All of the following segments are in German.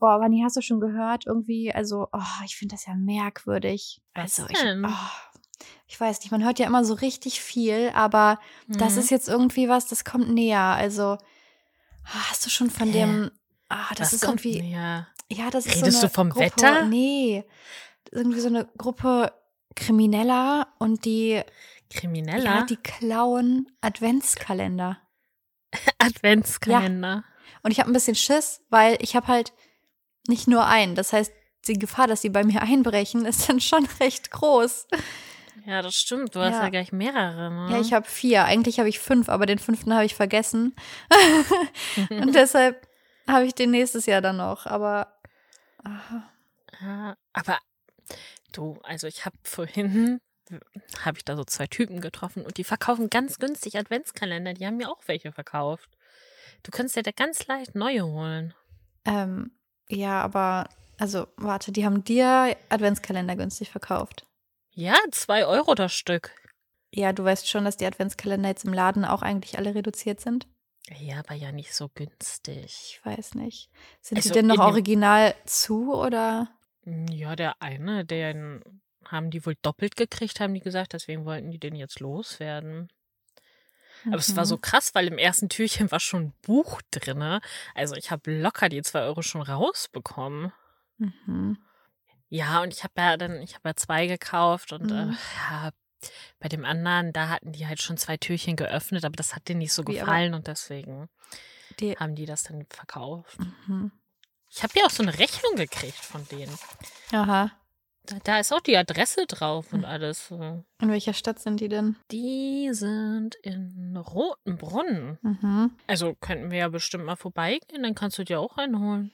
Boah, Vanni, hast du schon gehört? Irgendwie, also, oh, ich finde das ja merkwürdig. Also, ich, oh, ich weiß nicht, man hört ja immer so richtig viel, aber das Mhm. ist jetzt irgendwie was, das kommt näher. Also, ah, hast du schon von Hä? dem, ah, das ist irgendwie, näher? ja, das ist so Redest eine du vom Gruppe, Wetter? Nee, irgendwie so eine Gruppe Krimineller und die, Krimineller? ja, die klauen Adventskalender. Adventskalender. Und ich habe ein bisschen Schiss, weil ich habe halt nicht nur einen. Das heißt, die Gefahr, dass sie bei mir einbrechen, ist dann schon recht groß. Ja. das stimmt. Du hast Ja. ja gleich mehrere. Ne? Ja, ich habe vier. Eigentlich habe ich fünf, aber den fünften habe ich vergessen. Und deshalb habe ich den nächstes Jahr dann noch. Aber aha. Ja, aber du, also ich habe vorhin, habe ich da so zwei Typen getroffen und die verkaufen ganz günstig Adventskalender. Die haben mir auch welche verkauft. Du kannst dir da ganz leicht neue holen. ähm, ja, aber also warte, die haben dir Adventskalender günstig verkauft. Ja, zwei Euro das Stück. Ja, du weißt schon, dass die Adventskalender jetzt im Laden auch eigentlich alle reduziert sind. Ja, aber ja nicht so günstig. Ich weiß nicht. Sind Also die denn noch original zu oder? Ja, der eine, den haben die wohl doppelt gekriegt, haben die gesagt, deswegen wollten die den jetzt loswerden. Aber es war so Mhm. krass, weil im ersten Türchen war schon ein Buch drinne. Also ich habe locker die zwei Euro schon rausbekommen. Mhm. Ja, und ich habe ja dann, ich habe ja zwei gekauft und Mhm. äh, ja, bei dem anderen, da hatten die halt schon zwei Türchen geöffnet, aber das hat denen nicht so Wie, gefallen und deswegen Die, haben die das dann verkauft. mhm. Ich habe ja auch so eine Rechnung gekriegt von denen. Aha. Da, ist auch die Adresse drauf und alles. In welcher Stadt sind die denn? Die sind in Rotenbrunn. Mhm. Also könnten wir ja bestimmt mal vorbeigehen, dann kannst du dir auch einen holen.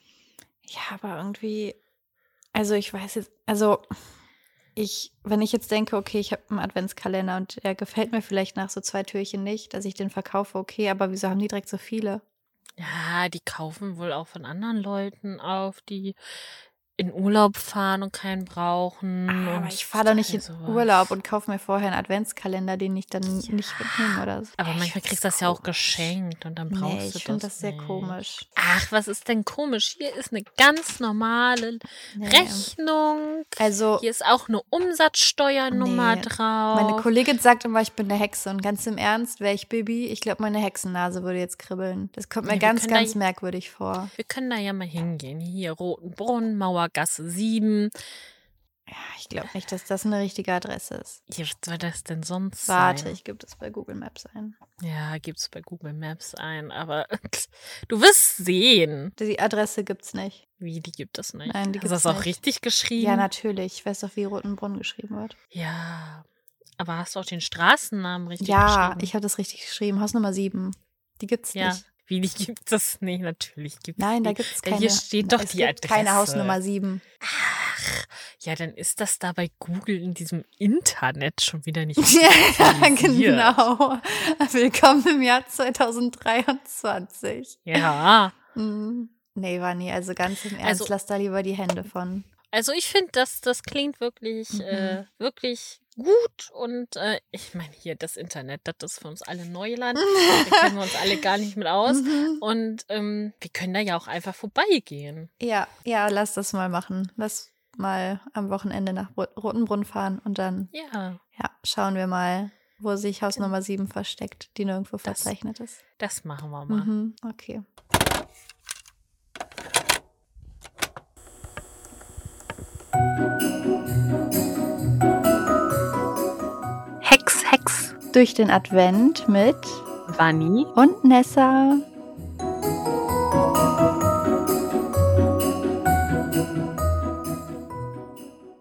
Ja, aber irgendwie, also ich weiß jetzt, also ich, wenn ich jetzt denke, okay, ich habe einen Adventskalender und der gefällt mir vielleicht nach so zwei Türchen nicht, dass ich den verkaufe, okay, aber wieso haben die direkt so viele? Ja, die kaufen wohl auch von anderen Leuten auf, die in Urlaub fahren und keinen brauchen. Aber und ich fahre doch nicht in sowas. Urlaub und kaufe mir vorher einen Adventskalender, den ich dann nicht mitnehme oder so. Aber Ich manchmal kriegst du das ja auch geschenkt und dann brauchst Nee, du ich finde das das sehr nicht. komisch. Ach, was ist denn komisch? Hier ist eine ganz normale Nee. Rechnung. Also, Hier ist auch eine Umsatzsteuernummer Nee, drauf. meine Kollegin sagt immer, ich bin eine Hexe. Und ganz im Ernst, wäre ich Bibi, ich glaube, meine Hexennase würde jetzt kribbeln. Das kommt mir Ja, ganz, ganz merkwürdig vor. Wir können da ja mal hingehen. Hier Mauergasse 7. Ja, ich glaube nicht, dass das eine richtige Adresse ist. Hier, was soll das denn sonst Warte, sein? ich gebe das bei Google Maps ein. Ja, gibt's bei Google Maps ein, aber du wirst sehen. Die Adresse gibt's nicht. Wie, die gibt es nicht. Nein, die Hast du gibt's das auch nicht. richtig geschrieben? Ja, natürlich. Ich weiß doch, wie Rotenbrunn geschrieben wird. Ja. Aber hast du auch den Straßennamen richtig ja, geschrieben? ich habe das richtig geschrieben. Haus Nummer 7. Die gibt's Ja. nicht. Wie, die gibt es nicht? Natürlich gibt es Nein, da die. gibt's Ja, keine. Hier steht doch es die gibt Adresse. keine Hausnummer 7. Ach, ja, dann ist das da bei Google in diesem Internet schon wieder nicht Ja, genau. Willkommen im Jahr 2023. Ja. Mhm. Nee, war nie. Also ganz im Ernst, Also- lass da lieber die Hände von. Also ich finde, das, das klingt wirklich, Mhm. äh, wirklich gut. Und äh, ich meine, hier das Internet, das ist für uns alle Neuland. Da kennen wir uns alle gar nicht mit aus. Mhm. Und ähm, wir können da ja auch einfach vorbeigehen. Ja, ja, lass das mal machen. Lass mal am Wochenende nach Ro- Rotenbrunn fahren und dann, Ja, ja, schauen wir mal, wo sich Haus Nummer 7 versteckt, die nirgendwo Das- verzeichnet ist. das machen wir mal. Mhm, okay. Durch den Advent mit Vanni. und Nessa.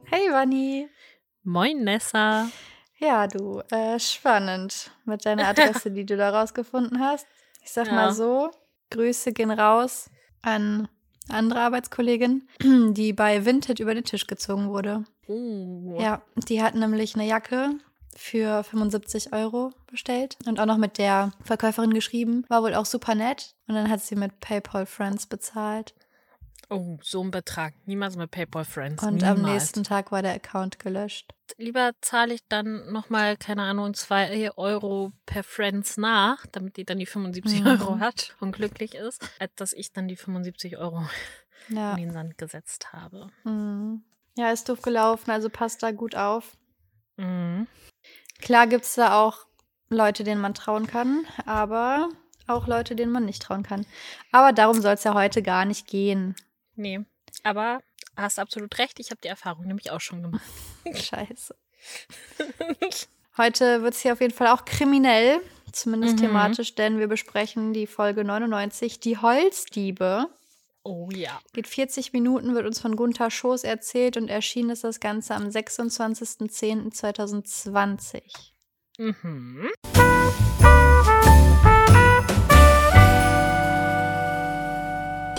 Hey Vanni. Moin, Nessa. Ja, du, äh, spannend mit deiner Adresse, die du da rausgefunden hast. Ich sag Ja. mal so, Grüße gehen raus an andere Arbeitskollegin, die bei Vinted über den Tisch gezogen wurde. Uh, Ja, die hat nämlich eine Jacke für 75 Euro bestellt und auch noch mit der Verkäuferin geschrieben. War wohl auch super nett. Und dann hat sie mit PayPal Friends bezahlt. Oh, so ein Betrag. Niemals mit PayPal Friends. Und Niemals. am nächsten Tag war der Account gelöscht. Lieber zahle ich dann nochmal, keine Ahnung, zwei Euro per Friends nach, damit die dann die 75 Mhm. Euro hat und glücklich ist, als dass ich dann die 75 Euro Ja. in den Sand gesetzt habe. Mhm. Ja, ist doof gelaufen, also passt da gut auf. Mhm. Klar gibt es da auch Leute, denen man trauen kann, aber auch Leute, denen man nicht trauen kann. Aber darum soll es ja heute gar nicht gehen. Nee, aber hast absolut recht. Ich habe die Erfahrung nämlich auch schon gemacht. Scheiße. Heute wird es hier auf jeden Fall auch kriminell, zumindest Mhm. thematisch, denn wir besprechen die Folge 99, die Holzdiebe. Oh ja. Geht 40 Minuten, wird uns von Gunther Schoß erzählt und erschienen ist das Ganze am 26.10.2020. Mhm.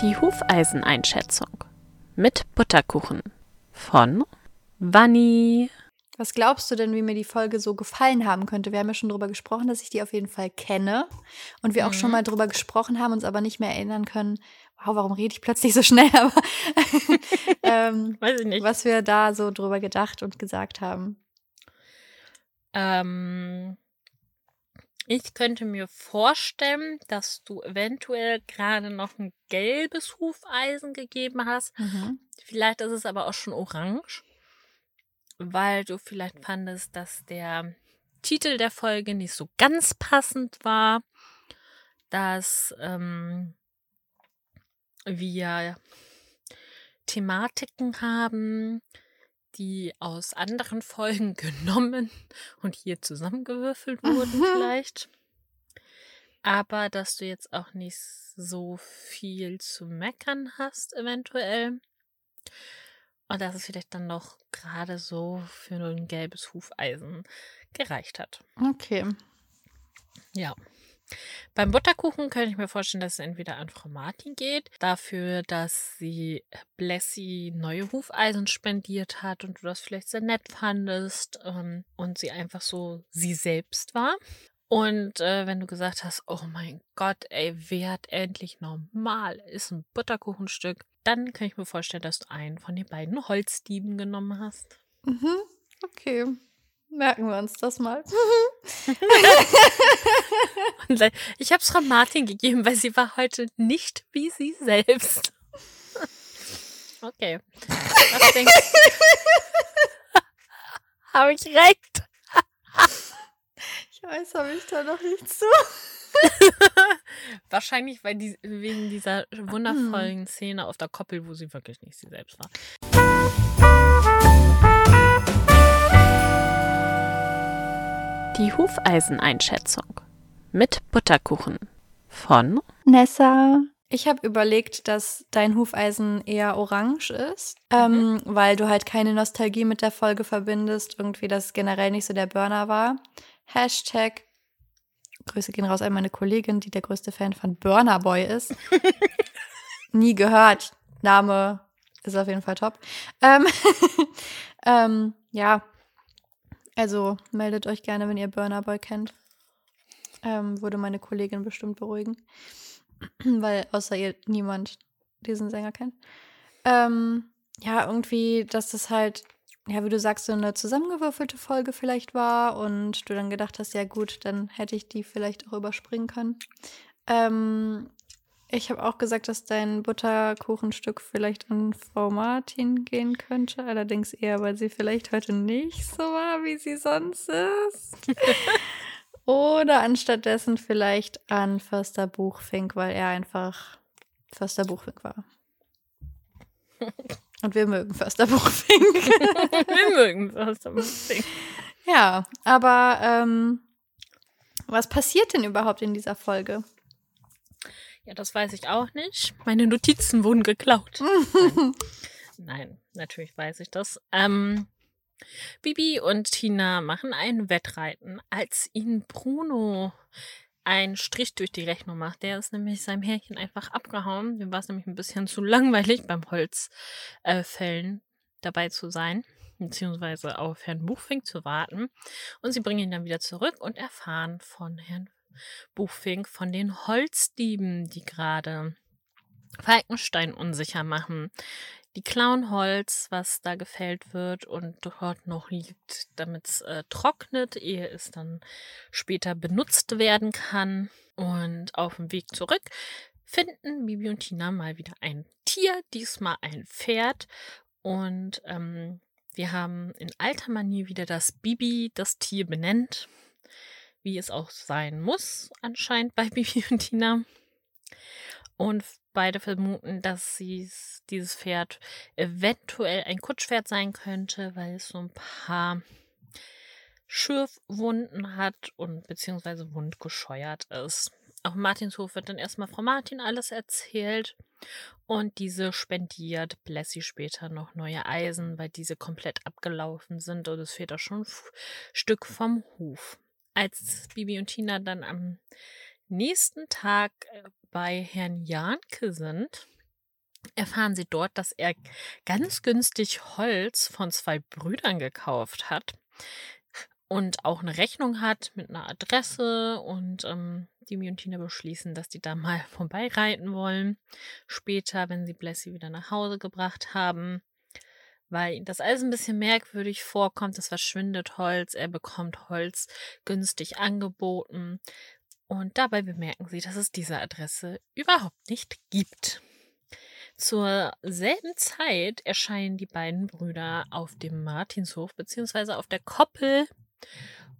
Die Hufeiseneinschätzung mit Butterkuchen von Vanni. Was glaubst du denn, wie mir die Folge so gefallen haben könnte? Wir haben ja schon darüber gesprochen, dass ich die auf jeden Fall kenne und wir auch schon Mhm. mal darüber gesprochen haben, uns aber nicht mehr erinnern können. Wow, warum rede ich plötzlich so schnell? Aber ähm, Weiß ich nicht. was wir da so drüber gedacht und gesagt haben. Ähm, ich könnte mir vorstellen, dass du eventuell gerade noch ein gelbes Hufeisen gegeben hast. Vielleicht ist es aber auch schon orange, weil du vielleicht fandest, dass der Titel der Folge nicht so ganz passend war, dass ähm, wir Thematiken haben, die aus anderen Folgen genommen und hier zusammengewürfelt wurden Mhm. vielleicht. Aber dass du jetzt auch nicht so viel zu meckern hast, eventuell. Und dass es vielleicht dann noch gerade so für ein gelbes Hufeisen gereicht hat. Okay. Ja. Beim Butterkuchen könnte ich mir vorstellen, dass es entweder an Frau Martin geht, dafür, dass sie Blessy neue Hufeisen spendiert hat und du das vielleicht sehr nett fandest ähm, und sie einfach so sie selbst war. Und äh, wenn du gesagt hast, oh mein Gott, ey, wert endlich normal ist ein Butterkuchenstück, dann kann ich mir vorstellen, dass du einen von den beiden Holzdieben genommen hast. Mhm. Okay. Merken wir uns das mal. Ich habe es Frau Martin gegeben, weil sie war heute nicht wie sie selbst. Okay. Was denkst? Habe ich recht? Ich äußere mich da noch nicht zu. Wahrscheinlich weil die, wegen dieser wundervollen Szene auf der Koppel, wo sie wirklich nicht sie selbst war. Die Hufeiseneinschätzung mit Butterkuchen von Nessa. Ich habe überlegt, dass dein Hufeisen eher orange ist, ähm, weil du halt keine Nostalgie mit der Folge verbindest. Irgendwie, dass generell nicht so der Burner war. Hashtag. Grüße gehen raus an meine Kollegin, die der größte Fan von Burner Boy ist. Nie gehört. Name ist auf jeden Fall top. Ähm, ähm, ja. Also meldet euch gerne, wenn ihr Burner Boy kennt. Ähm, würde meine Kollegin bestimmt beruhigen. Weil außer ihr niemand diesen Sänger kennt. Ähm, ja, irgendwie, dass das halt, ja, wie du sagst, so eine zusammengewürfelte Folge vielleicht war und du dann gedacht hast, ja gut, dann hätte ich die vielleicht auch überspringen können. Ähm, ich habe auch gesagt, dass dein Butterkuchenstück vielleicht an Frau Martin gehen könnte. Allerdings eher, weil sie vielleicht heute nicht so war, wie sie sonst ist. Oder anstattdessen vielleicht an Förster Buchfink, weil er einfach Förster Buchfink war. Und wir mögen Förster Buchfink. Wir mögen aber deswegen. ja, aber ähm, was passiert denn überhaupt in dieser Folge? Ja, das weiß ich auch nicht. Meine Notizen wurden geklaut. Nein. Nein, natürlich weiß ich das. Ähm, Bibi und Tina machen ein Wettreiten, als ihnen Bruno einen Strich durch die Rechnung macht. Der ist nämlich seinem Härchen einfach abgehauen. Dem war es nämlich ein bisschen zu langweilig beim Holzfällen äh, dabei zu sein, beziehungsweise auf Herrn Buchfink zu warten. Und sie bringen ihn dann wieder zurück und erfahren von Herrn Buchfink von den Holzdieben, die gerade Falkenstein unsicher machen. Die klauen Holz, was da gefällt wird und dort noch liegt, damit es äh, trocknet, ehe es dann später benutzt werden kann. Und auf dem Weg zurück finden Bibi und Tina mal wieder ein Tier, diesmal ein Pferd. Und ähm, wir haben in alter Manier wieder das Bibi das Tier benennt, wie es auch sein muss, anscheinend bei Bibi und Tina. Und beide vermuten, dass dieses Pferd eventuell ein Kutschpferd sein könnte, weil es so ein paar Schürfwunden hat und beziehungsweise wundgescheuert ist. Auf Martinshof wird dann erstmal Frau Martin alles erzählt und diese spendiert Blessy später noch neue Eisen, weil diese komplett abgelaufen sind und es fehlt auch schon ein Stück vom Hof. Als Bibi und Tina dann am nächsten Tag äh, bei Herrn Janke sind, erfahren sie dort, dass er ganz günstig Holz von zwei Brüdern gekauft hat und auch eine Rechnung hat mit einer Adresse und ähm, Dimi und Tina beschließen, dass die da mal vorbeireiten wollen. Später, wenn sie Blessy wieder nach Hause gebracht haben, weil das alles ein bisschen merkwürdig vorkommt. Es verschwindet Holz, er bekommt Holz günstig angeboten. Und dabei bemerken sie, dass es diese Adresse überhaupt nicht gibt. Zur selben Zeit erscheinen die beiden Brüder auf dem Martinshof beziehungsweise auf der Koppel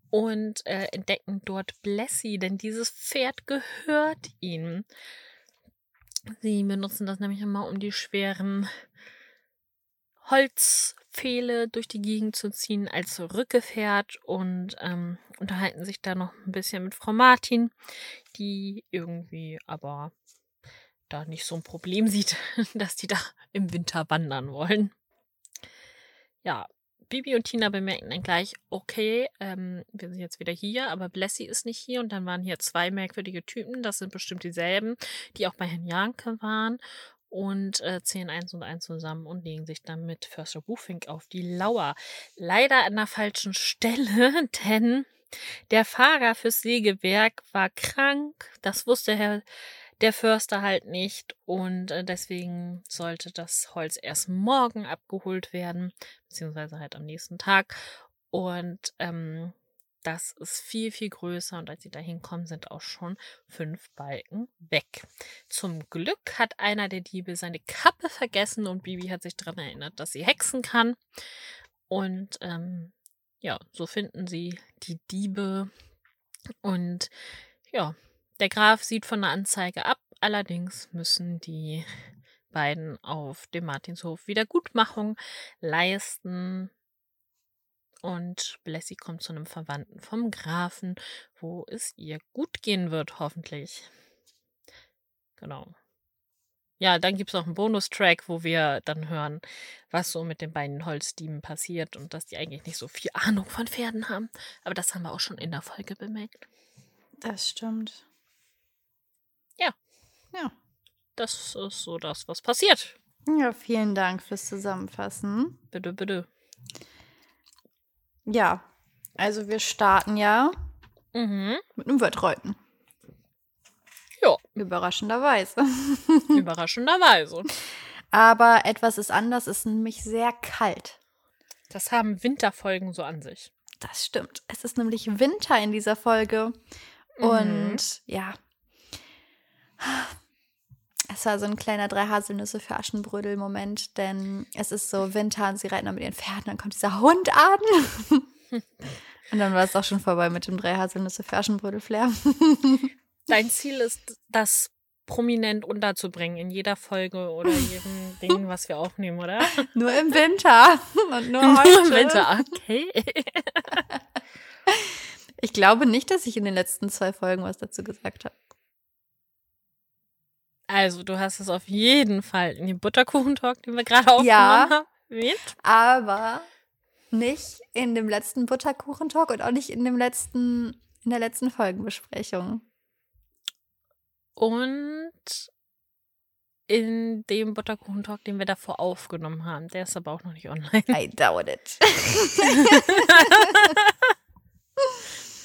und äh, entdecken dort Blessy, denn dieses Pferd gehört ihnen. Sie benutzen das nämlich immer, um die schweren Holzpfähle durch die Gegend zu ziehen als Rückgefährt und ähm, unterhalten sich da noch ein bisschen mit Frau Martin, die irgendwie aber da nicht so ein Problem sieht, dass die da im Winter wandern wollen. Ja, Bibi und Tina bemerken dann gleich, okay, ähm, wir sind jetzt wieder hier, aber Blessy ist nicht hier und dann waren hier zwei merkwürdige Typen, das sind bestimmt dieselben, die auch bei Herrn Janke waren und äh, zählen eins und eins zusammen und legen sich dann mit Förster Bufink auf die Lauer. Leider an der falschen Stelle, denn der Fahrer fürs Sägewerk war krank. Das wusste Herr der Förster halt nicht und äh, deswegen sollte das Holz erst morgen abgeholt werden, beziehungsweise halt am nächsten Tag. Und ähm, das ist viel, viel größer und als sie da hinkommen, sind auch schon fünf Balken weg. Zum Glück hat einer der Diebe seine Kappe vergessen und Bibi hat sich daran erinnert, dass sie hexen kann. Und ähm, ja, so finden sie die Diebe. Und ja, der Graf sieht von der Anzeige ab, allerdings müssen die beiden auf dem Martinshof Wiedergutmachung leisten. Und Blessy kommt zu einem Verwandten vom Grafen, wo es ihr gut gehen wird, hoffentlich. Genau. Ja, dann gibt es noch einen Bonustrack, wo wir dann hören, was so mit den beiden Holzdieben passiert und dass die eigentlich nicht so viel Ahnung von Pferden haben. Aber das haben wir auch schon in der Folge bemerkt. Das stimmt. Ja. Ja. Das ist so das, was passiert. Ja, vielen Dank fürs Zusammenfassen. Bitte, bitte. Ja, also wir starten ja Mhm. mit einem Wettreiten. Ja. Überraschenderweise. Überraschenderweise. Aber etwas ist anders, es ist nämlich sehr kalt. Das haben Winterfolgen so an sich. Das stimmt. Es ist nämlich Winter in dieser Folge. Und Mhm. ja. Es war so ein kleiner drei Haselnüsse für Aschenbrödel-Moment, denn es ist so Winter und sie reiten dann mit ihren Pferden, dann kommt dieser Hund an. und dann war es auch schon vorbei mit dem drei Haselnüsse für Aschenbrödel-Flair. Dein Ziel ist, das prominent unterzubringen in jeder Folge oder jedem Ding, was wir aufnehmen, oder? nur im Winter und nur heute. Im Winter, okay. Ich glaube nicht, dass ich in den letzten zwei Folgen was dazu gesagt habe. Also, du hast es auf jeden Fall in dem Butterkuchentalk, den wir gerade aufgenommen Ja. haben, erwähnt. aber nicht in dem letzten Butterkuchentalk und auch nicht in dem letzten in der letzten Folgenbesprechung. Und in dem Butterkuchentalk, den wir davor aufgenommen haben. Der ist aber auch noch nicht online. I doubt it.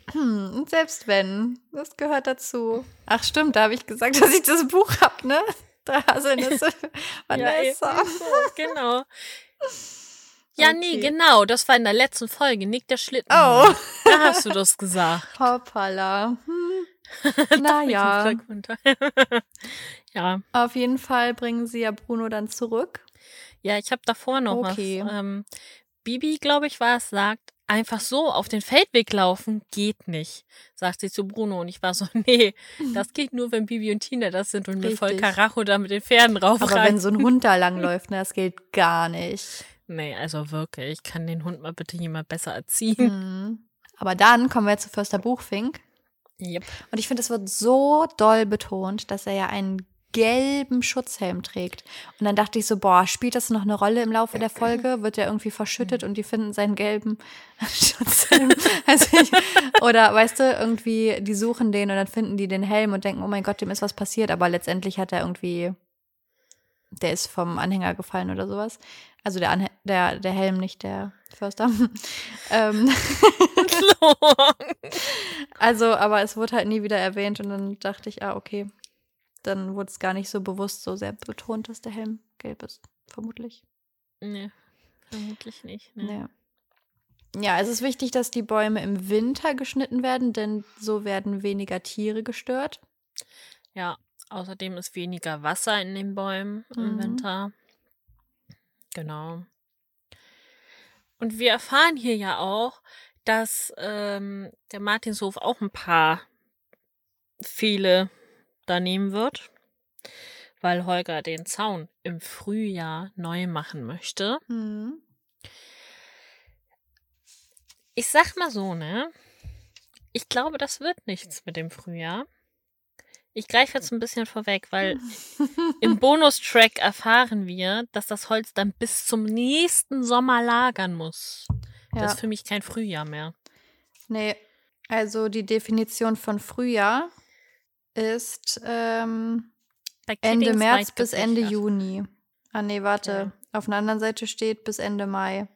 Und selbst wenn, das gehört dazu. Ach stimmt, da habe ich gesagt, dass ich das Buch habe, ne? Drei Haselnüsse. Vanessa. eben so, genau. Ja, nee, Okay. genau. Das war in der letzten Folge. Nick der Schlitten. Oh, Da hast du das gesagt. hoppala. Hm. Naja. Ja. Auf jeden Fall bringen sie ja Bruno dann zurück. Ja, ich habe davor noch Okay. was. Ähm, Bibi, glaube ich, war es, sagt, einfach so auf den Feldweg laufen geht nicht, sagt sie zu Bruno. Und ich war so, nee, das geht nur, wenn Bibi und Tina das sind und mir voll Richtig. Karacho da mit den Pferden Aber wenn so ein Hund da langläuft, ne, das geht gar nicht. Nee, also wirklich, kann den Hund mal bitte jemand besser erziehen. Mhm. Aber dann kommen wir zu Förster Buchfink. Yep. Und ich finde, es wird so doll betont, dass er ja einen gelben Schutzhelm trägt. Und dann dachte ich so, boah, spielt das noch eine Rolle im Laufe der Folge? Wird er irgendwie verschüttet und die finden seinen gelben Schutzhelm? Also ich, oder weißt du, irgendwie, die suchen den und dann finden die den Helm und denken, oh mein Gott, dem ist was passiert. Aber letztendlich hat er irgendwie, der ist vom Anhänger gefallen oder sowas. Also der, Anhä der, der Helm, nicht der Förster. ähm, also, aber es wurde halt nie wieder erwähnt und dann dachte ich, ah, okay. Dann wurde es gar nicht so bewusst so sehr betont, dass der Helm gelb ist. Vermutlich. nee, vermutlich nicht. Ne. Ja. Ja, es ist wichtig, dass die Bäume im Winter geschnitten werden, denn so werden weniger Tiere gestört. Ja, außerdem ist weniger Wasser in den Bäumen im Mhm. Winter. Genau. Und wir erfahren hier ja auch, dass ähm, der Martinshof auch ein paar Pfähle da nehmen wird, weil Holger den Zaun im Frühjahr neu machen möchte. Mhm. Ich sag mal so, ne? Ich glaube, das wird nichts mit dem Frühjahr. Ich greife jetzt ein bisschen vorweg, weil im Bonustrack erfahren wir, dass das Holz dann bis zum nächsten Sommer lagern muss. Das Ja. ist für mich kein Frühjahr mehr. Nee, also die Definition von Frühjahr ist ähm, Ende März bis Ende. Juni. Ah, nee, warte. Auf einer anderen Seite steht bis Ende Mai.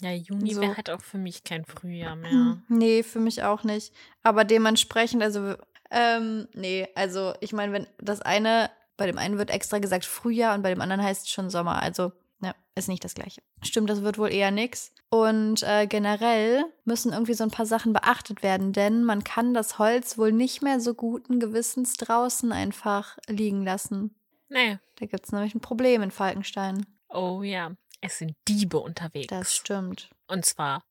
Ja, Juni So. wäre halt auch für mich kein Frühjahr mehr. Hm, Nee, für mich auch nicht. Aber dementsprechend, also, ähm, nee, also ich meine, wenn das eine, bei dem einen wird extra gesagt Frühjahr und bei dem anderen heißt es schon Sommer. Also, ja, ist nicht das gleiche. Stimmt, das wird wohl eher nix. Und äh, generell müssen irgendwie so ein paar Sachen beachtet werden, denn man kann das Holz wohl nicht mehr so guten Gewissens draußen einfach liegen lassen. Nee. Da gibt es nämlich ein Problem in Falkenstein. Oh ja. Es sind Diebe unterwegs. Das stimmt. Und zwar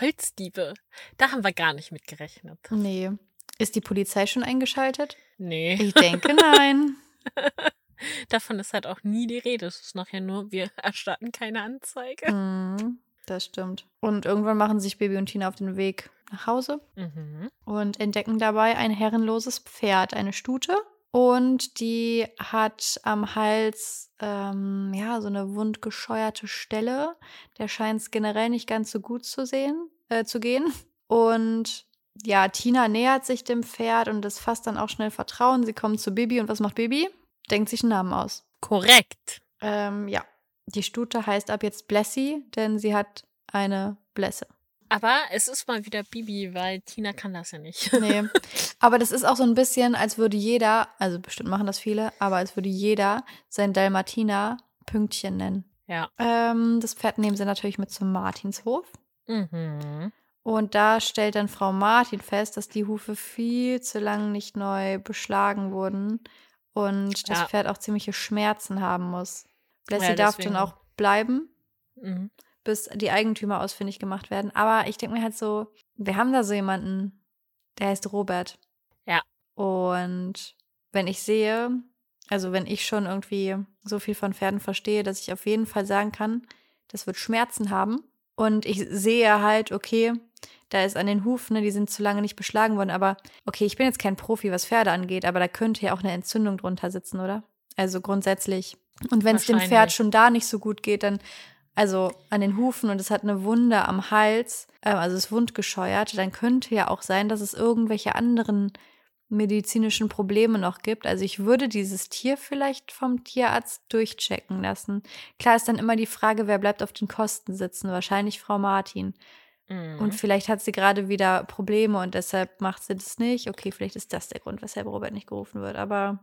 Holzdiebe. Da haben wir gar nicht mit gerechnet. Nee. Ist die Polizei schon eingeschaltet? Nee. Ich denke nein. Davon ist halt auch nie die Rede. Es ist nachher nur, wir erstatten keine Anzeige. Mhm, das stimmt. Und irgendwann machen sich Baby und Tina auf den Weg nach Hause Mhm. und entdecken dabei ein herrenloses Pferd, eine Stute. Und die hat am Hals ähm, ja so eine wundgescheuerte Stelle. Der scheint es generell nicht ganz so gut zu sehen, äh, zu gehen. Und ja, Tina nähert sich dem Pferd und das fasst dann auch schnell Vertrauen. Sie kommt zu Bibi und was macht Bibi? Denkt sich einen Namen aus. Korrekt. Ähm, ja, die Stute heißt ab jetzt Blessy, denn sie hat eine Blässe. Aber es ist mal wieder Bibi, weil Tina kann das ja nicht. Nee. aber das ist auch so ein bisschen, als würde jeder, also bestimmt machen das viele, aber als würde jeder sein Dalmatiner Pünktchen nennen. Ja. Ähm, das Pferd nehmen sie natürlich mit zum Martinshof. Mhm. Und da stellt dann Frau Martin fest, dass die Hufe viel zu lang nicht neu beschlagen wurden und das Ja. Pferd auch ziemliche Schmerzen haben muss. Blessy Ja, darf dann auch bleiben, Mhm. bis die Eigentümer ausfindig gemacht werden. Aber ich denke mir halt so, wir haben da so jemanden, der heißt Robert. Ja. Und wenn ich sehe, also wenn ich schon irgendwie so viel von Pferden verstehe, dass ich auf jeden Fall sagen kann, das wird Schmerzen haben. Und ich sehe halt, okay, da ist an den Hufen, ne, die sind zu lange nicht beschlagen worden, aber okay, ich bin jetzt kein Profi, was Pferde angeht, aber da könnte ja auch eine Entzündung drunter sitzen, oder? Also grundsätzlich. Und wenn es dem Pferd schon da nicht so gut geht, dann also an den Hufen und es hat eine Wunde am Hals, ähm, also es ist wundgescheuert, dann könnte ja auch sein, dass es irgendwelche anderen medizinischen Probleme noch gibt. Also ich würde dieses Tier vielleicht vom Tierarzt durchchecken lassen. Klar ist dann immer die Frage, wer bleibt auf den Kosten sitzen? Wahrscheinlich Frau Martin. Mhm. Und vielleicht hat sie gerade wieder Probleme und deshalb macht sie das nicht. Okay, vielleicht ist das der Grund, weshalb Robert nicht gerufen wird, aber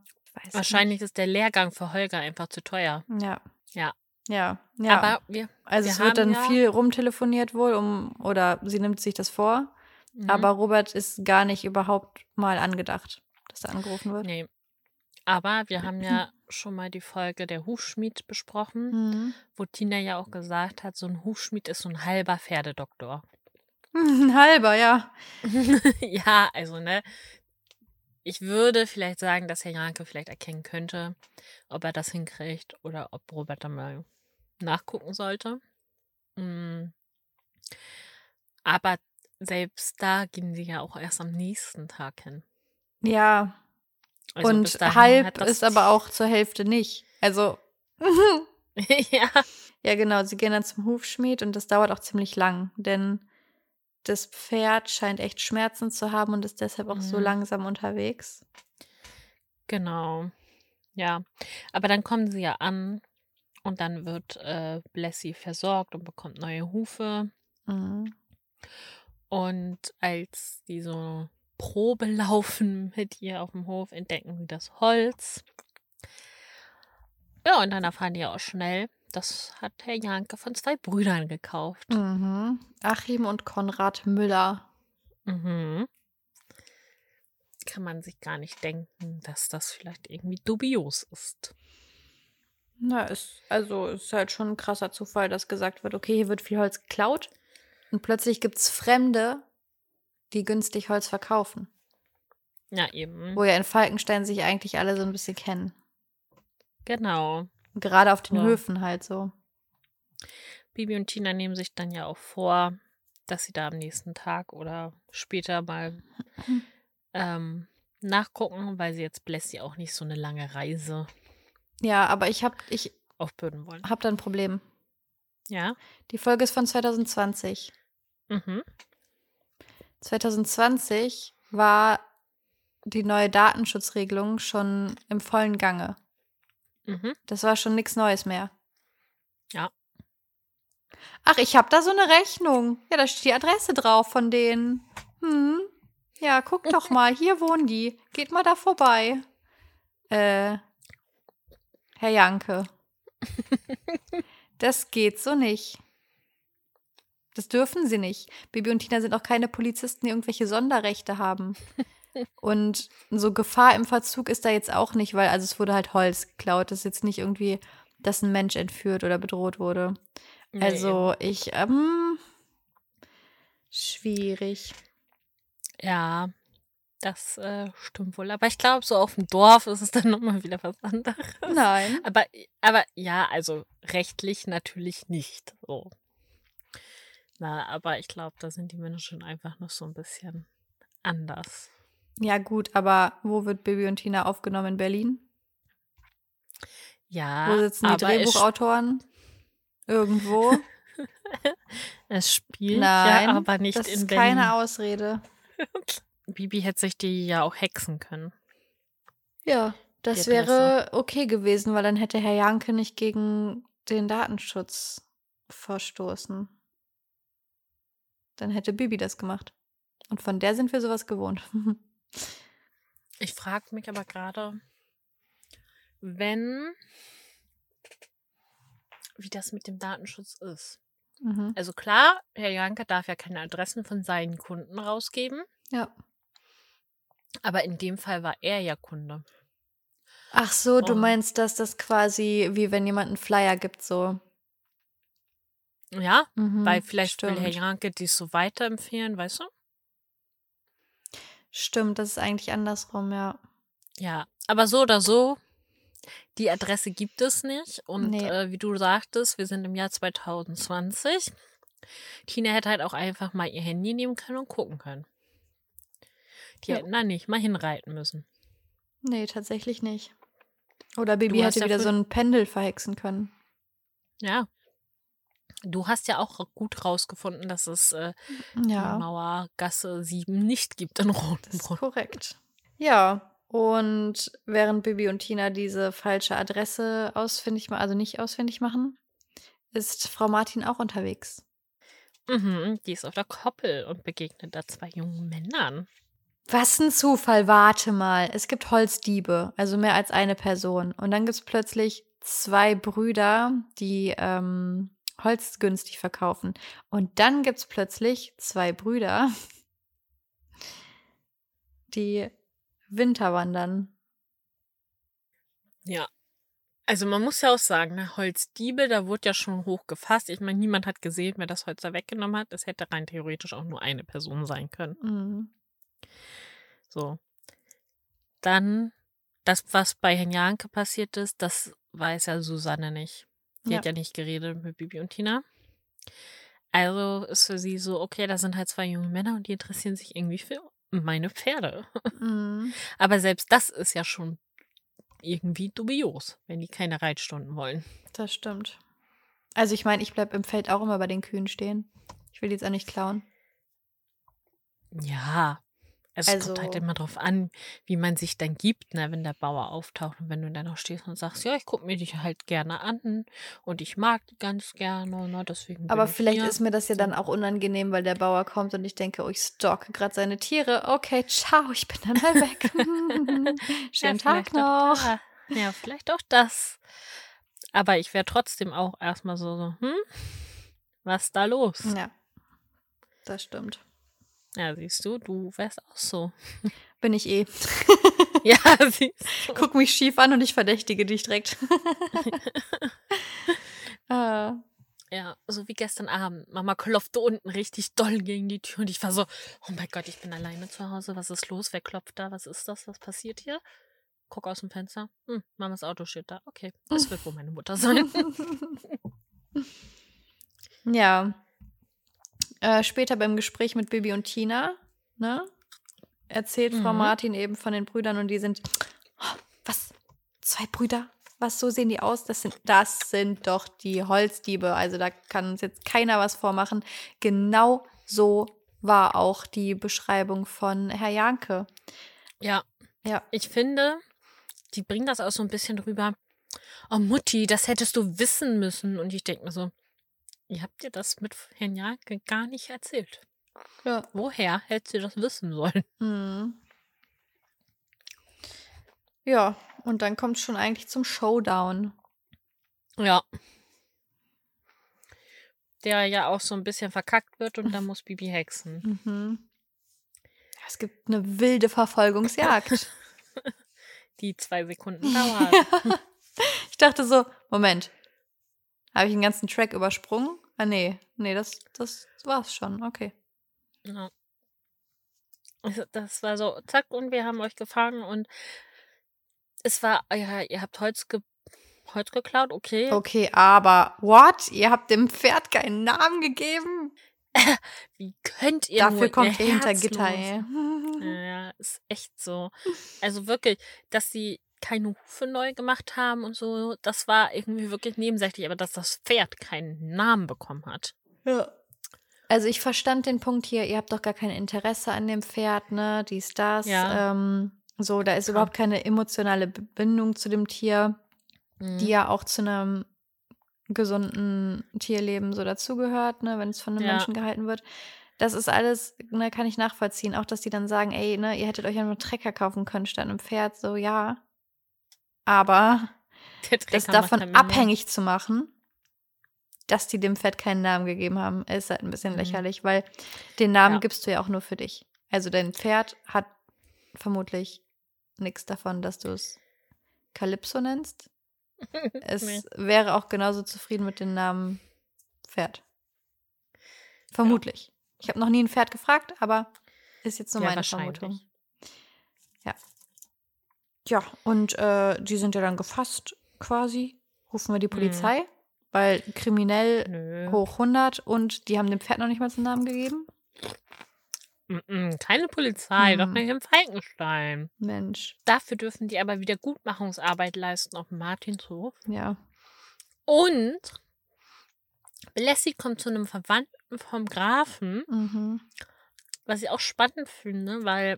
Wahrscheinlich ist der Lehrgang für Holger einfach zu teuer. nicht. Ja. Ja. Ja, ja. Aber wir. also wir es wird dann ja- viel rumtelefoniert wohl, um oder sie nimmt sich das vor. Mhm. Aber Robert ist gar nicht überhaupt mal angedacht, dass er angerufen wird. Nee. Aber wir haben ja schon mal die Folge der Hufschmied besprochen, Mhm. wo Tina ja auch gesagt hat, so ein Hufschmied ist so ein halber Pferdedoktor. Ein halber, ja. ja, also, ne? Ich würde vielleicht sagen, dass Herr Janke vielleicht erkennen könnte, ob er das hinkriegt oder ob Robert da mal nachgucken sollte. Mm. Aber selbst da gehen sie ja auch erst am nächsten Tag hin. Ja. Also Und halb ist aber auch zur Hälfte nicht. Also. ja. ja, genau. Sie gehen dann zum Hufschmied und das dauert auch ziemlich lang, denn das Pferd scheint echt Schmerzen zu haben und ist deshalb auch so Mhm. langsam unterwegs. Genau. Ja. Aber dann kommen sie ja an und dann wird äh, Blessy versorgt und bekommt neue Hufe. Mhm. Und als die so Probe laufen mit ihr auf dem Hof, entdecken sie das Holz. Ja, und dann erfahren die auch schnell, das hat Herr Janke von zwei Brüdern gekauft. Mhm. Achim und Konrad Müller. Mhm. Kann man sich gar nicht denken, dass das vielleicht irgendwie dubios ist. Na, ist, also ist halt schon ein krasser Zufall, dass gesagt wird, okay, hier wird viel Holz geklaut und plötzlich gibt es Fremde, die günstig Holz verkaufen. Ja, eben. Wo ja in Falkenstein sich eigentlich alle so ein bisschen kennen. Genau. Gerade auf den Ja. Höfen halt so. Bibi und Tina nehmen sich dann ja auch vor, dass sie da am nächsten Tag oder später mal ähm, nachgucken, weil sie jetzt Blessy auch nicht so eine lange Reise Ja, aber ich habe ich aufbürden wollen. hab da ein Problem. Ja. Die Folge ist von 2020. Mhm. 2020 war die neue Datenschutzregelung schon im vollen Gange. Mhm. Das war schon nichts Neues mehr. Ja. Ach, ich habe da so eine Rechnung. Ja, da steht die Adresse drauf von denen. Hm. Ja, guck doch mal, hier wohnen die. Geht mal da vorbei. Äh, Herr Janke. Das geht so nicht. Das dürfen sie nicht. Bibi und Tina sind auch keine Polizisten, die irgendwelche Sonderrechte haben. Und so Gefahr im Verzug ist da jetzt auch nicht, weil also es wurde halt Holz geklaut. Das ist jetzt nicht irgendwie, dass ein Mensch entführt oder bedroht wurde. Nee, Also ich, ähm, schwierig. Ja, das äh, stimmt wohl. Aber ich glaube, so auf dem Dorf ist es dann nochmal wieder was anderes. Nein. Aber, aber ja, also rechtlich natürlich nicht. So. Na, aber ich glaube, da sind die Menschen einfach noch so ein bisschen anders. Ja, gut, aber wo wird Bibi und Tina aufgenommen in Berlin? Ja, Wo sitzen die Drehbuchautoren? Irgendwo? es spielt Nein, ja aber nicht das in ist Berlin. keine Ausrede. Bibi hätte sich die ja auch hexen können. Ja, das wäre okay gewesen, weil dann hätte Herr Janke nicht gegen den Datenschutz verstoßen. Dann hätte Bibi das gemacht. Und von der sind wir sowas gewohnt. Ich frage mich aber gerade, wenn, wie das mit dem Datenschutz ist. mhm. Also klar, Herr Janke darf ja keine Adressen von seinen Kunden rausgeben, Ja. aber in dem Fall war er ja Kunde. Ach so, du meinst, dass das quasi wie wenn jemand einen Flyer gibt, so. Ja, Mhm, weil vielleicht will Herr stimmt. Janke dies so weiterempfehlen, weißt du? Stimmt, das ist eigentlich andersrum, ja. Ja, aber so oder so, die Adresse gibt es nicht. Und Nee. äh, wie du sagtest, wir sind im Jahr 2020. Tina hätte halt auch einfach mal ihr Handy nehmen können und gucken können. Die Ja. hätten da nicht mal hinreiten müssen. Nee, tatsächlich nicht. Oder Bibi hast hätte wieder so ein Pendel verhexen können. Ja. Du hast ja auch gut rausgefunden, dass es äh, die Ja, Mauergasse 7 nicht gibt in das ist Rotenbrunn. korrekt. Ja, und während Bibi und Tina diese falsche Adresse ausfindig machen, also nicht ausfindig machen, ist Frau Martin auch unterwegs. Mhm, die ist auf der Koppel und begegnet da zwei jungen Männern. Was ein Zufall, warte mal. Es gibt Holzdiebe, also mehr als eine Person. Und dann gibt es plötzlich zwei Brüder, die ähm, Holz günstig verkaufen. Und dann gibt es plötzlich zwei Brüder, die Winter wandern. Ja. Also man muss ja auch sagen, ne, Holzdiebe, da wurde ja schon hoch gefasst. Ich meine, niemand hat gesehen, wer das Holz da weggenommen hat. Es hätte rein theoretisch auch nur eine Person sein können. Mhm. So. Dann, das, was bei Herrn Janke passiert ist, das weiß ja Susanne nicht. Die Ja. hat ja nicht geredet mit Bibi und Tina. Also ist für sie so, okay, da sind halt zwei junge Männer und die interessieren sich irgendwie für meine Pferde. Mhm. Aber selbst das ist ja schon irgendwie dubios, wenn die keine Reitstunden wollen. Das stimmt. Also ich meine, ich bleibe im Feld auch immer bei den Kühen stehen. Ich will die jetzt auch nicht klauen. Ja. Es kommt Also- halt immer drauf an, wie man sich dann gibt, ne, wenn der Bauer auftaucht und wenn du dann noch stehst und sagst, ja, ich gucke mir dich halt gerne an und ich mag die ganz gerne, ne, deswegen Aber vielleicht hier. ist mir das ja dann auch unangenehm, weil der Bauer kommt und ich denke, oh, ich stalke gerade seine Tiere. Okay, ciao, ich bin dann mal weg. Schönen Ja, Tag noch. Ja, vielleicht auch das. Aber ich wäre trotzdem auch erstmal so, so, hm, was ist da los? Ja, das stimmt. Ja, siehst du, du wärst auch so. Bin ich eh. Ja, siehst du. Guck mich schief an und ich verdächtige dich direkt. äh, Ja, so wie gestern Abend. Mama klopfte unten richtig doll gegen die Tür und ich war so, oh mein Gott, ich bin alleine zu Hause. Was ist los? Wer klopft da? Was ist das? Was passiert hier? Guck aus dem Fenster. Hm, Mamas Auto steht da. Okay, das wird wohl meine Mutter sein. ja. Äh, später beim Gespräch mit Bibi und Tina, ne? Erzählt Frau Mhm. Martin eben von den Brüdern und die sind. Oh, was? Zwei Brüder? Was, so sehen die aus? Das sind, das sind doch die Holzdiebe. Also da kann uns jetzt keiner was vormachen. Genau so war auch die Beschreibung von Herr Janke. Ja, Ja. ich finde, die bringen das auch so ein bisschen rüber. Oh Mutti, das hättest du wissen müssen. Und ich denke mir so, ihr habt dir das mit Herrn Janke gar nicht erzählt. Ja. Woher hättest du das wissen sollen? Mhm. Ja, und dann kommt schon eigentlich zum Showdown. Ja. Der ja auch so ein bisschen verkackt wird und dann muss Bibi hexen. Mhm. Ja, Es gibt eine wilde Verfolgungsjagd. Die zwei Sekunden dauert. ich dachte so, Moment, habe ich den ganzen Track übersprungen? Ah, nee, nee, das, das war's schon, okay. Ja. Also, Das war so, zack, und wir haben euch gefangen und es war, ja, ihr habt Holz, ge Holz geklaut, okay. Okay, aber what? Ihr habt dem Pferd keinen Namen gegeben? Wie könnt ihr Dafür kommt ihr hinter. Gitter, ey. Ja, ist echt so. Also wirklich, dass sie keine Hufe neu gemacht haben und so, das war irgendwie wirklich nebensächlich, aber dass das Pferd keinen Namen bekommen hat. Ja. Also ich verstand den Punkt hier, ihr habt doch gar kein Interesse an dem Pferd, ne? Dies, das. Ja. Ähm, so, da ist überhaupt keine emotionale Bindung zu dem Tier, Mhm. die ja auch zu einem gesunden Tierleben so dazugehört, ne, wenn es von einem Ja. Menschen gehalten wird. Das ist alles, ne, kann ich nachvollziehen. Auch, dass die dann sagen, ey, ne, ihr hättet euch ja nur einen Trecker kaufen können statt einem Pferd. So, ja. Aber das davon abhängig zu machen, dass die dem Pferd keinen Namen gegeben haben, ist halt ein bisschen Mhm. lächerlich, weil den Namen Ja. gibst du ja auch nur für dich. Also dein Pferd hat vermutlich nichts davon, dass du es Calypso nennst. Es Nee. wäre auch genauso zufrieden mit dem Namen Pferd. Vermutlich. Ich habe noch nie ein Pferd gefragt, aber ist jetzt nur Ja, meine. Vermutung. Ja, und äh, die sind ja dann gefasst quasi. Rufen wir die Mhm. Polizei, weil kriminell Nö. hoch 100 und die haben dem Pferd noch nicht mal einen Namen gegeben. Keine Polizei, doch Hm. nicht im Falkenstein. Mensch, Dafür dürfen die aber wieder Gutmachungsarbeit leisten auf Martinshof. ja. Und Blessi kommt zu einem Verwandten vom Grafen, Mhm. was ich auch spannend finde, weil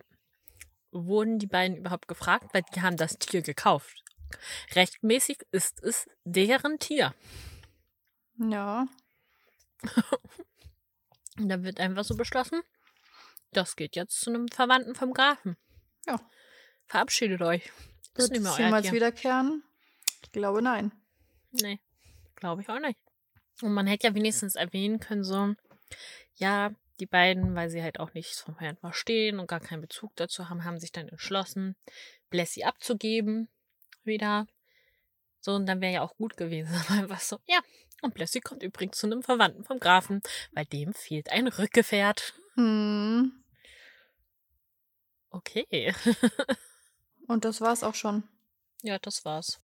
wurden die beiden überhaupt gefragt, weil die haben das Tier gekauft. Rechtmäßig ist es deren Tier. Ja. Und da wird einfach so beschlossen, das geht jetzt zu einem Verwandten vom Grafen. Ja. Verabschiedet euch. Das ist Wird mehr es jemals Tier. wiederkehren? Ich glaube, nein. Nee, glaube ich auch nicht. Und man hätte ja wenigstens erwähnen können, so, ja, die beiden, weil sie halt auch nichts vom Pferd verstehen und gar keinen Bezug dazu haben, haben sich dann entschlossen, Blessi abzugeben wieder. So, und dann wäre ja auch gut gewesen. Aber einfach so, ja. Und Blessy kommt übrigens zu einem Verwandten vom Grafen, weil dem fehlt ein Rückgefährt. Hm. Okay. Und das war's auch schon. ja, das war's.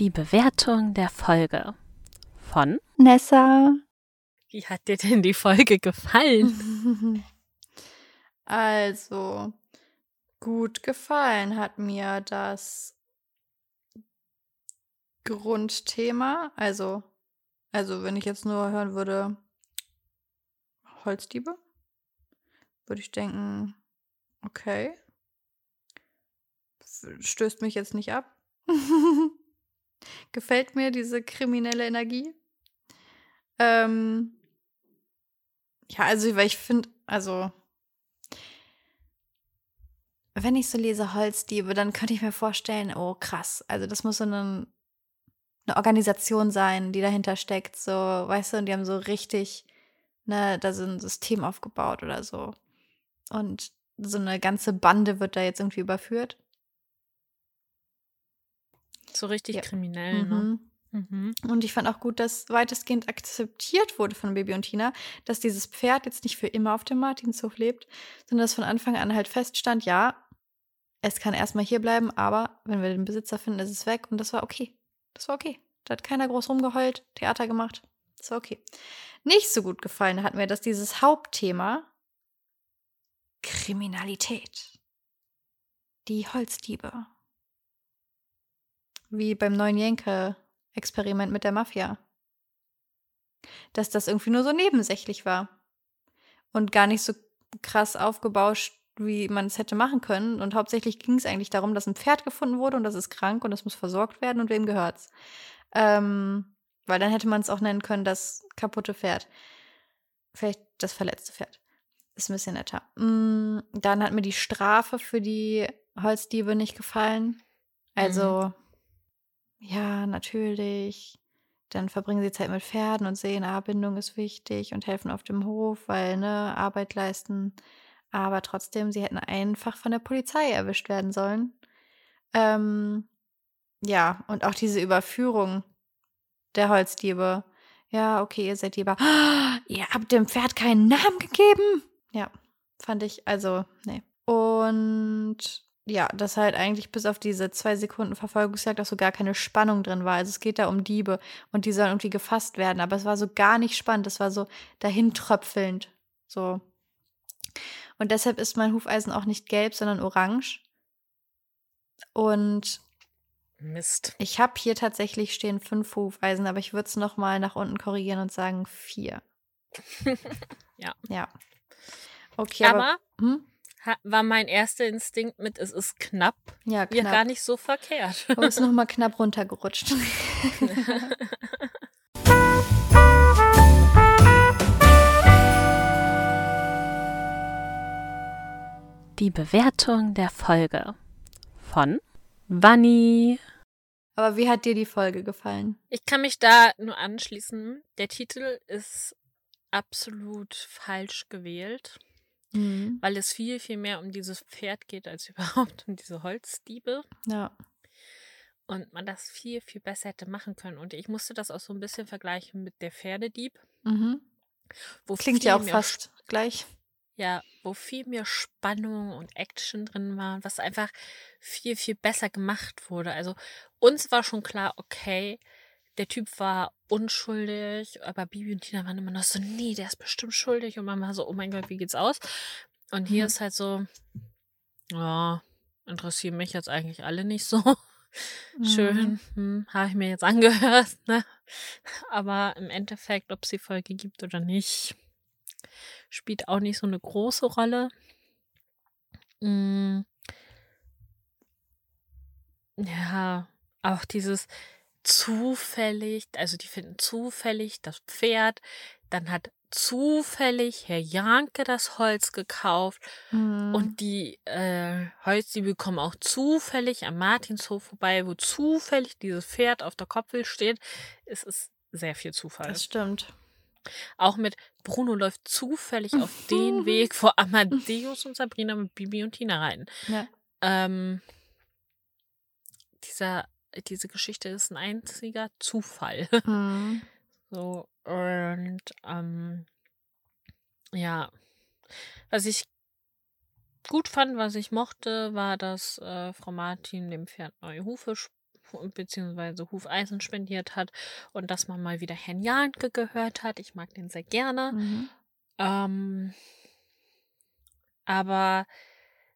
Die Bewertung der Folge von Nessa. Wie hat dir denn die Folge gefallen? Also, gut gefallen hat mir das Grundthema. Also, also wenn ich jetzt nur hören würde, Holzdiebe, würde ich denken, okay. Stößt mich jetzt nicht ab. Gefällt mir diese kriminelle Energie. Ähm, ja, also, weil ich finde, also, wenn ich so lese Holzdiebe, dann könnte ich mir vorstellen, oh krass, also das muss so eine, eine Organisation sein, die dahinter steckt, so, weißt du, und die haben so richtig, ne, da so ein System aufgebaut oder so. Und so eine ganze Bande wird da jetzt irgendwie überführt. So richtig Ja. kriminell, ne? Mhm. Mhm. Und ich fand auch gut, dass weitestgehend akzeptiert wurde von Baby und Tina, dass dieses Pferd jetzt nicht für immer auf dem Martinshof lebt, sondern dass von Anfang an halt feststand, ja, es kann erstmal hier bleiben, aber wenn wir den Besitzer finden, ist es weg. Und das war okay. Das war okay. Da hat keiner groß rumgeheult, Theater gemacht. Das war okay. Nicht so gut gefallen hat mir, dass dieses Hauptthema Kriminalität, die Holzdiebe, wie beim neuen Jenke-Experiment mit der Mafia. Dass das irgendwie nur so nebensächlich war. Und gar nicht so krass aufgebauscht, wie man es hätte machen können. Und hauptsächlich ging es eigentlich darum, dass ein Pferd gefunden wurde und das ist krank und das muss versorgt werden und wem gehört's. Ähm, weil dann hätte man es auch nennen können, das kaputte Pferd. Vielleicht das verletzte Pferd. Ist ein bisschen netter. Mm, dann hat mir die Strafe für die Holzdiebe nicht gefallen. Also, ja, natürlich. Dann verbringen sie Zeit mit Pferden und sehen, ah, Bindung ist wichtig und helfen auf dem Hof, weil, ne, Arbeit leisten. Aber trotzdem, sie hätten einfach von der Polizei erwischt werden sollen. Ähm, ja, und auch diese Überführung der Holzdiebe. Ja, okay, ihr seid Diebe. Ah, ihr habt dem Pferd keinen Namen gegeben. Ja, fand ich, also, nee. Und ja, dass halt eigentlich bis auf diese zwei Sekunden Verfolgungsjagd auch so gar keine Spannung drin war. Also es geht da um Diebe und die sollen irgendwie gefasst werden, aber es war so gar nicht spannend. Es war so dahintröpfelnd. So. Und deshalb ist mein Hufeisen auch nicht gelb, sondern orange. Und Mist. ich habe hier tatsächlich stehen fünf Hufeisen, aber ich würde es nochmal nach unten korrigieren und sagen vier. Ja. Ja. Okay, aber. Aber hm? War mein erster Instinkt mit, es ist knapp, Ja, ja knapp. gar nicht so verkehrt. Aber ist nochmal knapp runtergerutscht. Die Bewertung der Folge von Vanni. Aber wie hat dir die Folge gefallen? Ich kann mich da nur anschließen. Der Titel ist absolut falsch gewählt, Mhm. weil es viel, viel mehr um dieses Pferd geht als überhaupt um diese Holzdiebe. Ja. Und man das viel, viel besser hätte machen können. Und ich musste das auch so ein bisschen vergleichen mit der Pferdedieb. Mhm. Wo Klingt ja auch fast gleich. Ja, wo viel mehr Spannung und Action drin war, was einfach viel, viel besser gemacht wurde. Also uns war schon klar, okay, der Typ war unschuldig, aber Bibi und Tina waren immer noch so, nee, der ist bestimmt schuldig. Und man war so, oh mein Gott, wie geht's aus? Und hier Mhm. ist halt so, ja, interessieren mich jetzt eigentlich alle nicht so. Mhm. Schön, hm, habe ich mir jetzt angehört, ne? Aber im Endeffekt, ob es die Folge gibt oder nicht, spielt auch nicht so eine große Rolle. Mm. Ja, auch dieses zufällig, also die finden zufällig das Pferd, dann hat zufällig Herr Janke das Holz gekauft Mhm. und die äh, Holzdiebe kommen auch zufällig am Martinshof vorbei, wo zufällig dieses Pferd auf der Koppel steht. Es ist sehr viel Zufall. Das stimmt. Auch mit Bruno läuft zufällig auf den Weg, wo Amadeus und Sabrina mit Bibi und Tina reiten. Ja. Ähm, dieser, diese Geschichte ist ein einziger Zufall. Mhm. So, und ähm, ja, was ich gut fand, was ich mochte, war, dass äh, Frau Martin dem Pferd neue Hufe beziehungsweise Hufeisen spendiert hat und dass man mal wieder Herrn Janke gehört hat. Ich mag den sehr gerne. Mhm. Ähm, aber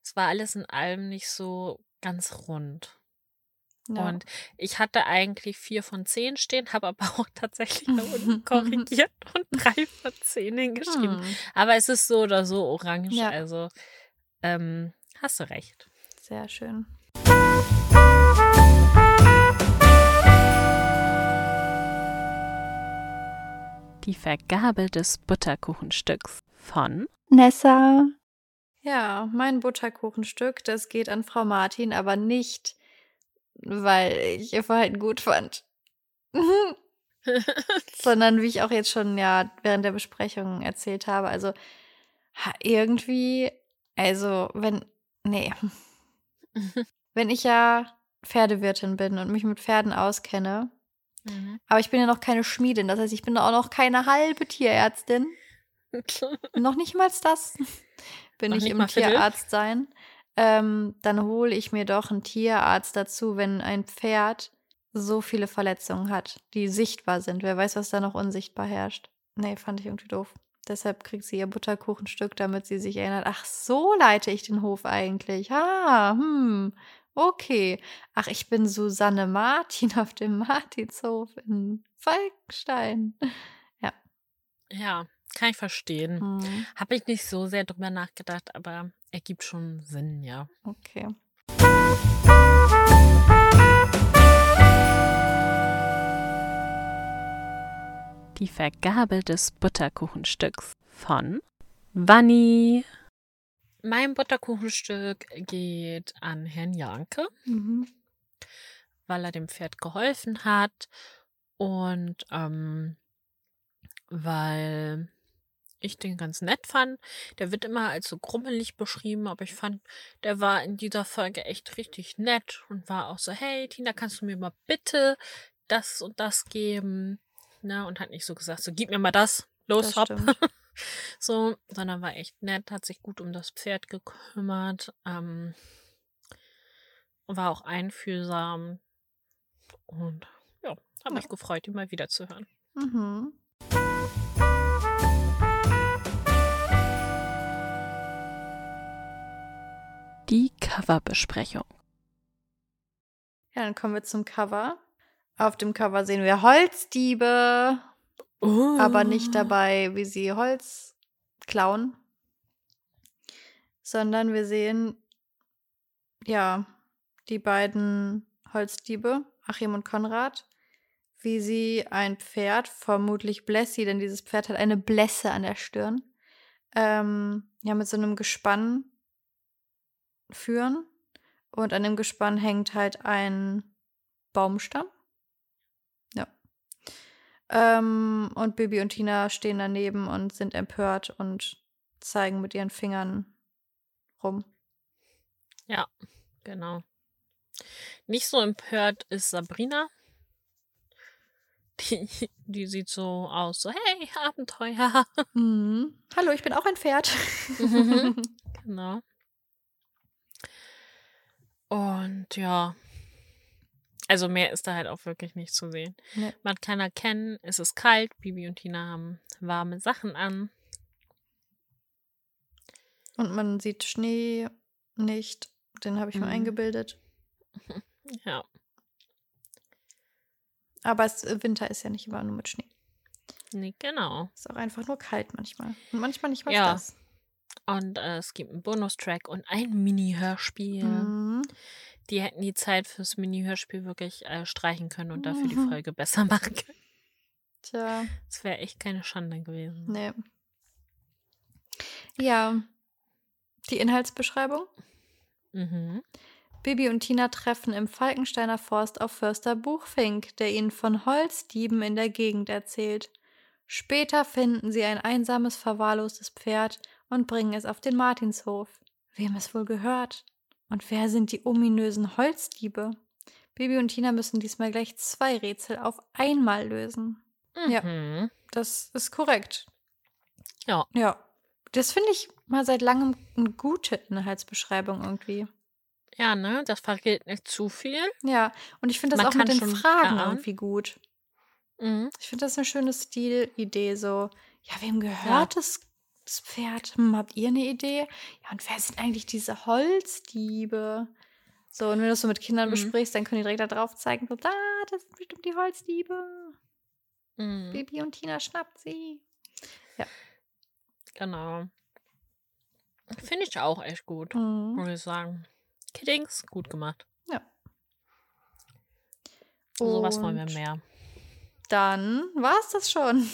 es war alles in allem nicht so ganz rund. Ja. Und ich hatte eigentlich vier von zehn stehen, habe aber auch tatsächlich da unten korrigiert und drei von zehn hingeschrieben. Hm. Aber es ist so oder so orange, Ja. also ähm, hast du recht. Sehr schön. Die Vergabe des Butterkuchenstücks von Nessa. Ja, mein Butterkuchenstück, das geht an Frau Martin, aber nicht, weil ich ihr Verhalten gut fand. Sondern wie ich auch jetzt schon ja während der Besprechung erzählt habe, also irgendwie, also wenn, nee, wenn ich ja Pferdewirtin bin und mich mit Pferden auskenne, Mhm. aber ich bin ja noch keine Schmiedin, das heißt, ich bin auch noch keine halbe Tierärztin. Noch nicht mal das. Bin Noch ich im? Tierarzt sein. Ähm, dann hole ich mir doch einen Tierarzt dazu, wenn ein Pferd so viele Verletzungen hat, die sichtbar sind. Wer weiß, was da noch unsichtbar herrscht. Nee, fand ich irgendwie doof. Deshalb kriegt sie ihr Butterkuchenstück, damit sie sich erinnert. Ach, so leite ich den Hof eigentlich. Ah, hm, okay. Ach, ich bin Susanne Martin auf dem Martinshof in Falkenstein. Ja, kann ich verstehen. Hm, Habe ich nicht so sehr drüber nachgedacht, aber ergibt schon Sinn, ja. okay. Die Vergabe des Butterkuchenstücks von Wanni. Mein Butterkuchenstück geht an Herrn Janke, Mhm. weil er dem Pferd geholfen hat und ähm, weil ich den ganz nett fand. Der wird immer als so grummelig beschrieben, aber ich fand, der war in dieser Folge echt richtig nett und war auch so, hey Tina, kannst du mir mal bitte das und das geben? Ne? Und hat nicht so gesagt, so gib mir mal das, los, Das hopp. stimmt. So, sondern war echt nett, hat sich gut um das Pferd gekümmert, ähm, war auch einfühlsam und ja, habe Ja. mich gefreut, ihn mal wieder zu hören. Mhm. Die Coverbesprechung. Ja, dann kommen wir zum Cover. Auf dem Cover sehen wir Holzdiebe, aber nicht dabei, wie sie Holz klauen, sondern wir sehen, ja, die beiden Holzdiebe, Achim und Konrad, wie sie ein Pferd, vermutlich Blessi, denn dieses Pferd hat eine Blässe an der Stirn, ähm, ja, mit so einem Gespann führen. Und an dem Gespann hängt halt ein Baumstamm. Ja. Ähm, und Bibi und Tina stehen daneben und sind empört und zeigen mit ihren Fingern rum. Ja, genau. Nicht so empört ist Sabrina. Die, die sieht so aus, so, hey, Abenteuer. Mhm. Hallo, ich bin auch ein Pferd. Mhm. Genau. Und ja. Also mehr ist da halt auch wirklich nicht zu sehen. Nee. Man kann erkennen, es ist kalt. Bibi und Tina haben warme Sachen an. Und man sieht Schnee nicht. Den habe ich mir Mhm. eingebildet. Ja. Aber es, äh, Winter ist ja nicht immer nur mit Schnee. Nee, genau. Es ist auch einfach nur kalt manchmal. Und manchmal nicht mal Ja. das. Und äh, es gibt einen Bonustrack und ein Mini-Hörspiel. Mhm. Die hätten die Zeit fürs Mini-Hörspiel wirklich äh, streichen können und dafür die Mhm. Folge besser machen können. Tja, Das wäre echt keine Schande gewesen. nee. Ja. Die Inhaltsbeschreibung. Mhm. Bibi und Tina treffen im Falkensteiner Forst auf Förster Buchfink, der ihnen von Holzdieben in der Gegend erzählt. Später finden sie ein einsames, verwahrlostes Pferd und bringen es auf den Martinshof. Wem es wohl gehört? Und wer sind die ominösen Holzdiebe? Bibi und Tina müssen diesmal gleich zwei Rätsel auf einmal lösen. Ja. Mhm. Das ist korrekt. Ja. Ja. Das finde ich mal seit langem eine gute Inhaltsbeschreibung irgendwie. Ja, ne? Das verrät nicht zu viel. Ja, und ich finde das Man auch mit den Fragen erahnen. irgendwie gut. Mhm. Ich finde das eine schöne Stilidee, so, ja, wem gehört das, das Pferd? Hm, habt ihr eine Idee? Ja, und wer sind eigentlich diese Holzdiebe? So, und wenn du das so mit Kindern Mhm. besprichst, dann können die direkt da drauf zeigen, so, da, das sind bestimmt die Holzdiebe. Mhm. Bibi und Tina schnappt sie. Genau. Finde ich auch echt gut, Mhm. muss ich sagen. Kiddings, gut gemacht. Ja. Sowas wollen wir Und mehr. Dann war es das schon.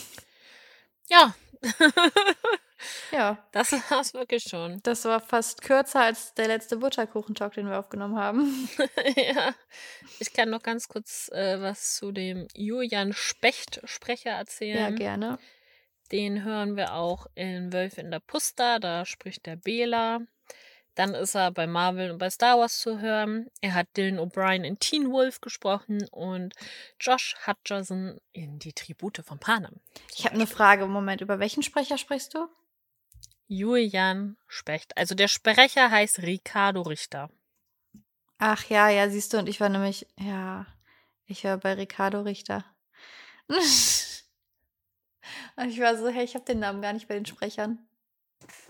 Ja, Ja, das war's wirklich schon. das war fast kürzer als der letzte Butterkuchentalk, den wir aufgenommen haben. ja. Ich kann noch ganz kurz äh, was zu dem Julian Specht-Sprecher Ja, erzählen. gerne. Den hören wir auch in Wölfe in der Pusta, da spricht der Bela. Dann ist er bei Marvel und bei Star Wars zu hören. Er hat Dylan O'Brien in Teen Wolf gesprochen und Josh Hutcherson in Die Tribute von Panem. Ich habe eine Frage. Moment, über welchen Sprecher sprichst du? Julian Specht. Also der Sprecher heißt Ricardo Richter. Ach ja, ja, siehst du, und ich war nämlich, ja, ich war bei Ricardo Richter. und ich war so, hey, ich habe den Namen gar nicht bei den Sprechern.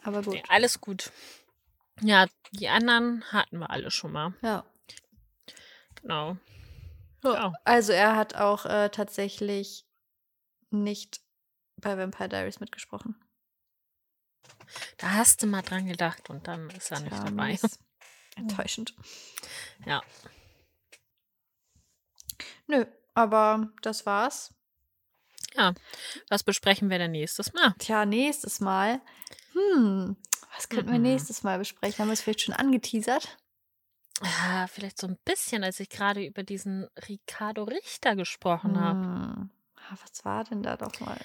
Aber gut. Nee, alles gut. Ja, die anderen hatten wir alle schon mal. Ja. Genau. Ja. Also er hat auch äh, tatsächlich nicht bei Vampire Diaries mitgesprochen. Da hast du mal dran gedacht und dann ist er nicht Tja, dabei. Enttäuschend. Ja. Nö, aber das war's. Was besprechen wir denn nächstes Mal? Tja, nächstes Mal. Hm, was könnten wir Mhm. nächstes Mal besprechen? Haben wir es vielleicht schon angeteasert? Ah, vielleicht so ein bisschen, als ich gerade über diesen Ricardo Richter gesprochen habe. Hm. Ah, Was war denn da doch mal?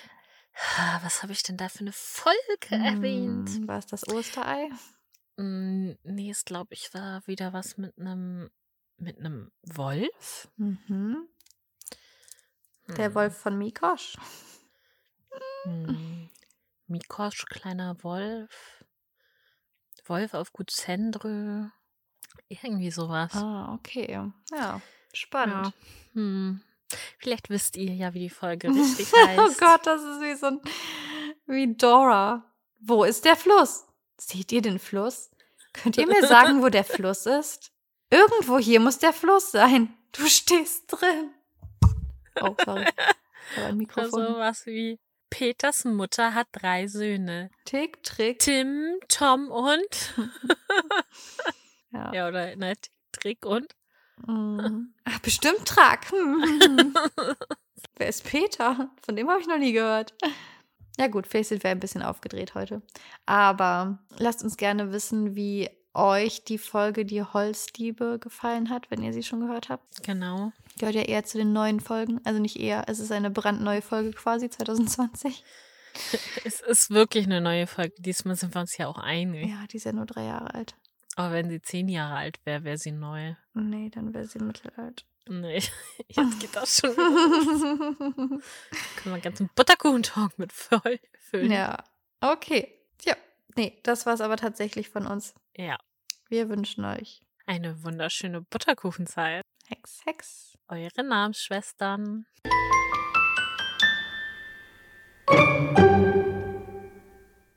Was habe ich denn da für eine Folge erwähnt? Hm, War es das Osterei? Mm, Nee, es glaube ich war wieder was mit einem mit einem Wolf. Mhm. Der Hm. Wolf von Mikosch. Hm. Mikosch, kleiner Wolf. Wolf auf Gut Sendrö. Irgendwie sowas. Ah, okay. Ja, spannend. Ja. Hm. Vielleicht wisst ihr ja, wie die Folge richtig heißt. oh Gott, das ist wie so ein. wie Dora. Wo ist der Fluss? Seht ihr den Fluss? Könnt ihr mir sagen, wo der Fluss ist? Irgendwo hier muss der Fluss sein. Du stehst drin. Oh, sorry. Ein Mikrofon. Also was wie Peters Mutter hat drei Söhne. Tick, Trick. Tim, Tom und. Ja. ja, oder ne, Trick und. Mhm. Ach, bestimmt Track. Hm. Wer ist Peter? Von dem habe ich noch nie gehört. Ja gut, vielleicht sind wir ein bisschen aufgedreht heute. Aber lasst uns gerne wissen, wie euch die Folge Die Holzdiebe gefallen hat, wenn ihr sie schon gehört habt. genau. Gehört ja eher zu den neuen Folgen. Also nicht eher, es ist eine brandneue Folge quasi, 2020. Es ist wirklich eine neue Folge. Diesmal sind wir uns ja auch einig. Ja, die ist ja nur drei Jahre alt. Aber wenn sie zehn Jahre alt wäre, wäre sie neu. Nee, dann wäre sie mittelalt. Nee, jetzt geht das schon. Können wir einen ganzen Butterkuchen-Talk mit voll füllen. ja, okay. Ja, nee, das war es aber tatsächlich von uns. ja. Wir wünschen euch Eine wunderschöne Butterkuchenzeit. Hex, Hex. Eure Namensschwestern.